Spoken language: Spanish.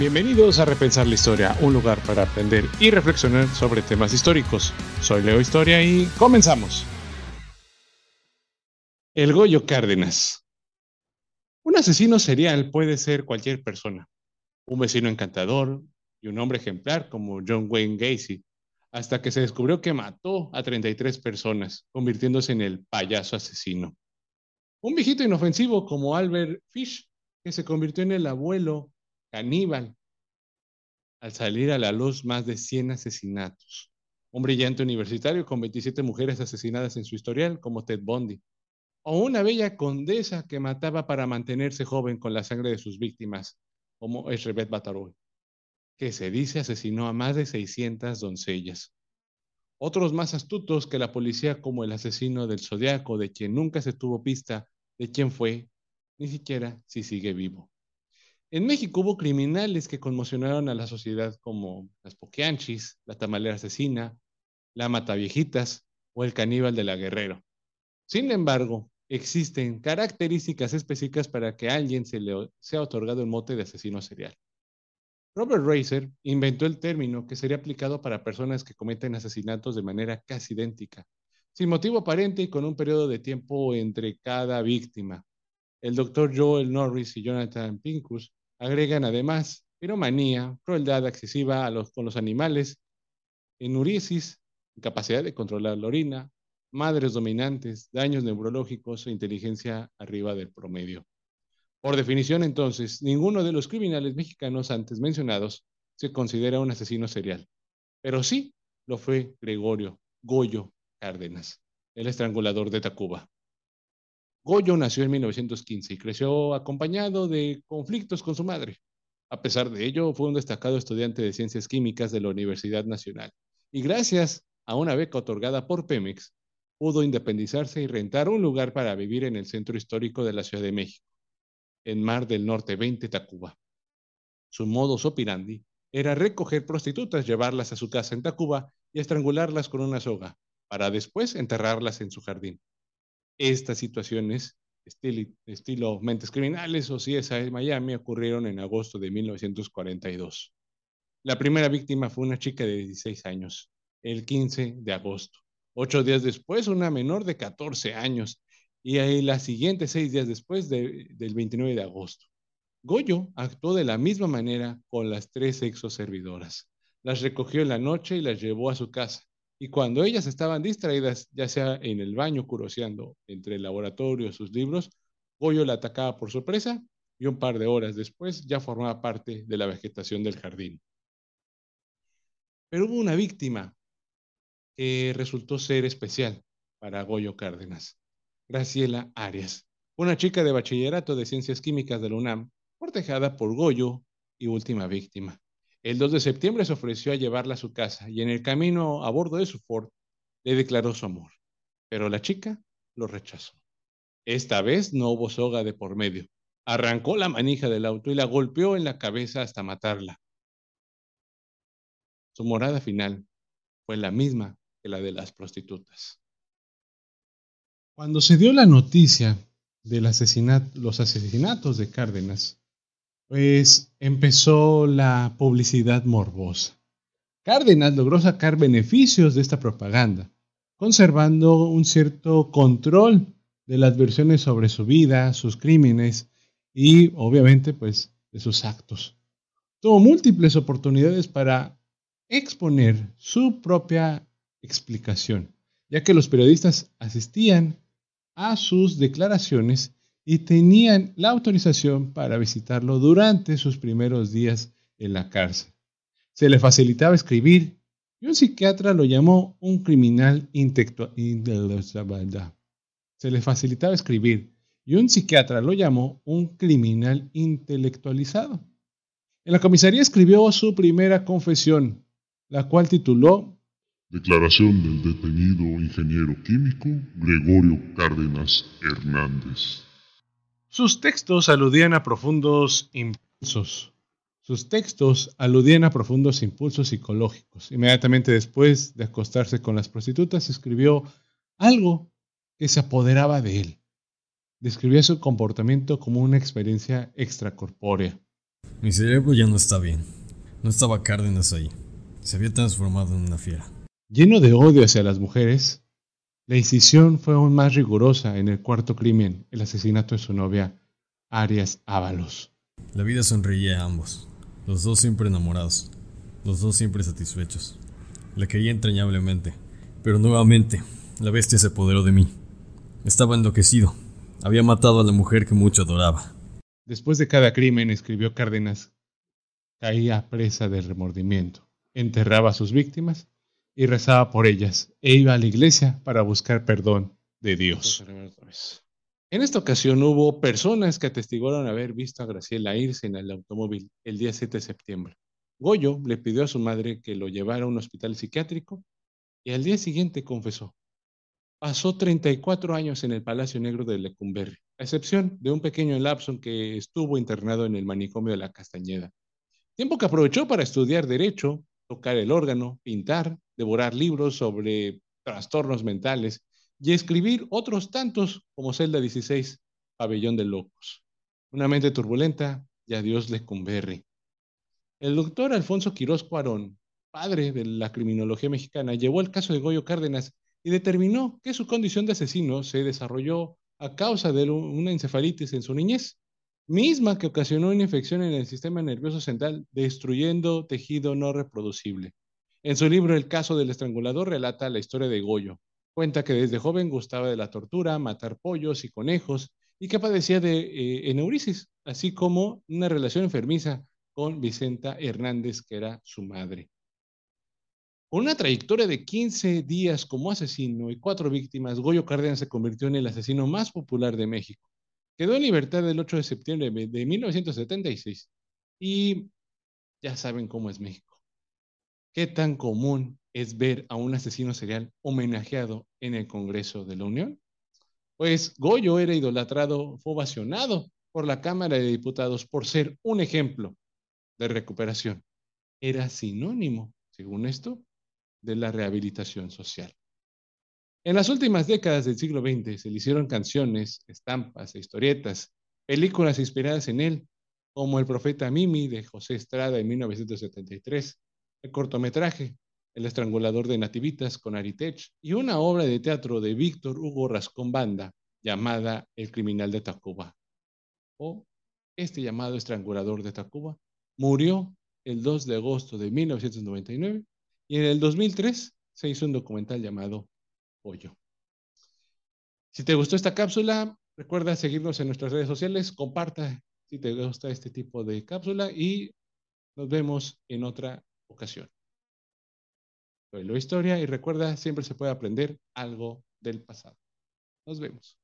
Bienvenidos a Repensar la Historia, un lugar para aprender y reflexionar sobre temas históricos. Soy Leo Historia y comenzamos. El Goyo Cárdenas. Un asesino serial puede ser cualquier persona, un vecino encantador y un hombre ejemplar como John Wayne Gacy, hasta que se descubrió que mató a 33 personas, convirtiéndose en el payaso asesino. Un viejito inofensivo como Albert Fish, que se convirtió en el abuelo caníbal al salir a la luz más de 100 asesinatos. Un brillante universitario con 27 mujeres asesinadas en su historial, como Ted Bundy. O una bella condesa que mataba para mantenerse joven con la sangre de sus víctimas, como Esrebet Bataroy, que se dice asesinó a más de 600 doncellas. Otros más astutos que la policía, como el asesino del Zodiaco, de quien nunca se tuvo pista de quién fue, ni siquiera si sigue vivo. En México hubo criminales que conmocionaron a la sociedad como las Poquianchis, la tamalera asesina, la mataviejitas o el caníbal de la Guerrero. Sin embargo, existen características específicas para que a alguien se le sea otorgado el mote de asesino serial. Robert Racer inventó el término que sería aplicado para personas que cometen asesinatos de manera casi idéntica, sin motivo aparente y con un periodo de tiempo entre cada víctima. El doctor Joel Norris y Jonathan Pincus Agregan además piromanía, crueldad excesiva con los animales, enurisis, incapacidad de controlar la orina, madres dominantes, daños neurológicos e inteligencia arriba del promedio. Por definición, entonces, ninguno de los criminales mexicanos antes mencionados se considera un asesino serial, pero sí lo fue Gregorio Goyo Cárdenas, el estrangulador de Tacuba. Goyo nació en 1915 y creció acompañado de conflictos con su madre. A pesar de ello, fue un destacado estudiante de ciencias químicas de la Universidad Nacional y gracias a una beca otorgada por Pemex, pudo independizarse y rentar un lugar para vivir en el centro histórico de la Ciudad de México, en Mar del Norte 20 Tacuba. Su modus operandi era recoger prostitutas, llevarlas a su casa en Tacuba y estrangularlas con una soga, para después enterrarlas en su jardín. Estas situaciones, estilo, Mentes Criminales o CSI Miami, ocurrieron en agosto de 1942. La primera víctima fue una chica de 16 años, el 15 de agosto. Ocho días después, una menor de 14 años. Y ahí la siguiente, seis días después, del 29 de agosto. Goyo actuó de la misma manera con las tres exoservidoras. Las recogió en la noche y las llevó a su casa. Y cuando ellas estaban distraídas, ya sea en el baño curoseando entre el laboratorio y sus libros, Goyo la atacaba por sorpresa y un par de horas después ya formaba parte de la vegetación del jardín. Pero hubo una víctima que resultó ser especial para Goyo Cárdenas, Graciela Arias, una chica de bachillerato de ciencias químicas de la UNAM, cortejada por Goyo y última víctima. El 2 de septiembre se ofreció a llevarla a su casa y en el camino a bordo de su Ford le declaró su amor, pero la chica lo rechazó. Esta vez no hubo soga de por medio. Arrancó la manija del auto y la golpeó en la cabeza hasta matarla. Su morada final fue la misma que la de las prostitutas. Cuando se dio la noticia de los asesinatos de Cárdenas, pues empezó la publicidad morbosa. Cárdenas logró sacar beneficios de esta propaganda, conservando un cierto control de las versiones sobre su vida, sus crímenes y obviamente pues de sus actos. Tuvo múltiples oportunidades para exponer su propia explicación, ya que los periodistas asistían a sus declaraciones y tenían la autorización para visitarlo durante sus primeros días en la cárcel. Se le facilitaba escribir y un psiquiatra lo llamó un criminal intelectual. Se le facilitaba escribir y un psiquiatra lo llamó un criminal intelectualizado. En la comisaría escribió su primera confesión, la cual tituló Declaración del detenido ingeniero químico Gregorio Cárdenas Hernández. Sus textos aludían a profundos impulsos. Sus textos aludían a profundos impulsos psicológicos. Inmediatamente después de acostarse con las prostitutas, escribió algo que se apoderaba de él. Describía su comportamiento como una experiencia extracorpórea. Mi cerebro ya no está bien. No estaba Cárdenas ahí. Se había transformado en una fiera. Lleno de odio hacia las mujeres, la incisión fue aún más rigurosa en el cuarto crimen, el asesinato de su novia, Arias Ábalos. La vida sonreía a ambos, los dos siempre enamorados, los dos siempre satisfechos. La quería entrañablemente, pero nuevamente la bestia se apoderó de mí. Estaba enloquecido. Había matado a la mujer que mucho adoraba. Después de cada crimen, escribió Cárdenas, caía presa del remordimiento, enterraba a sus víctimas y rezaba por ellas, e iba a la iglesia para buscar perdón de Dios. En esta ocasión hubo personas que atestiguaron haber visto a Graciela irse en el automóvil el día 7 de septiembre. Goyo le pidió a su madre que lo llevara a un hospital psiquiátrico y al día siguiente confesó. Pasó 34 años en el Palacio Negro de Lecumberri, a excepción de un pequeño lapso en que estuvo internado en el manicomio de la Castañeda. Tiempo que aprovechó para estudiar derecho, tocar el órgano, pintar, devorar libros sobre trastornos mentales y escribir otros tantos como Celda 16, Pabellón de Locos. Una mente turbulenta y adiós Lecumberri. El doctor Alfonso Quirós Cuarón, padre de la criminología mexicana, llevó el caso de Goyo Cárdenas y determinó que su condición de asesino se desarrolló a causa de una encefalitis en su niñez, misma que ocasionó una infección en el sistema nervioso central, destruyendo tejido no reproducible. En su libro El caso del estrangulador relata la historia de Goyo. Cuenta que desde joven gustaba de la tortura, matar pollos y conejos, y que padecía de eh, eneurisis, así como una relación enfermiza con Vicenta Hernández, que era su madre. Con una trayectoria de 15 días como asesino y cuatro víctimas, Goyo Cárdenas se convirtió en el asesino más popular de México. Quedó en libertad el 8 de septiembre de 1976 y ya saben cómo es México. ¿Qué tan común es ver a un asesino serial homenajeado en el Congreso de la Unión? Pues Goyo era idolatrado, fue ovacionado por la Cámara de Diputados por ser un ejemplo de recuperación. Era sinónimo, según esto, de la rehabilitación social. En las últimas décadas del siglo XX se le hicieron canciones, estampas e historietas, películas inspiradas en él, como El profeta Mimi de José Estrada en 1973, el cortometraje El estrangulador de Nativitas con Aritech y una obra de teatro de Víctor Hugo Rascón Banda llamada El criminal de Tacuba. O este llamado estrangulador de Tacuba murió el 2 de agosto de 1999 y en el 2003 se hizo un documental llamado Pollo. Si te gustó esta cápsula, recuerda seguirnos en nuestras redes sociales, comparta si te gusta este tipo de cápsula y nos vemos en otra ocasión. Soy Lo Historia y recuerda, siempre se puede aprender algo del pasado. Nos vemos.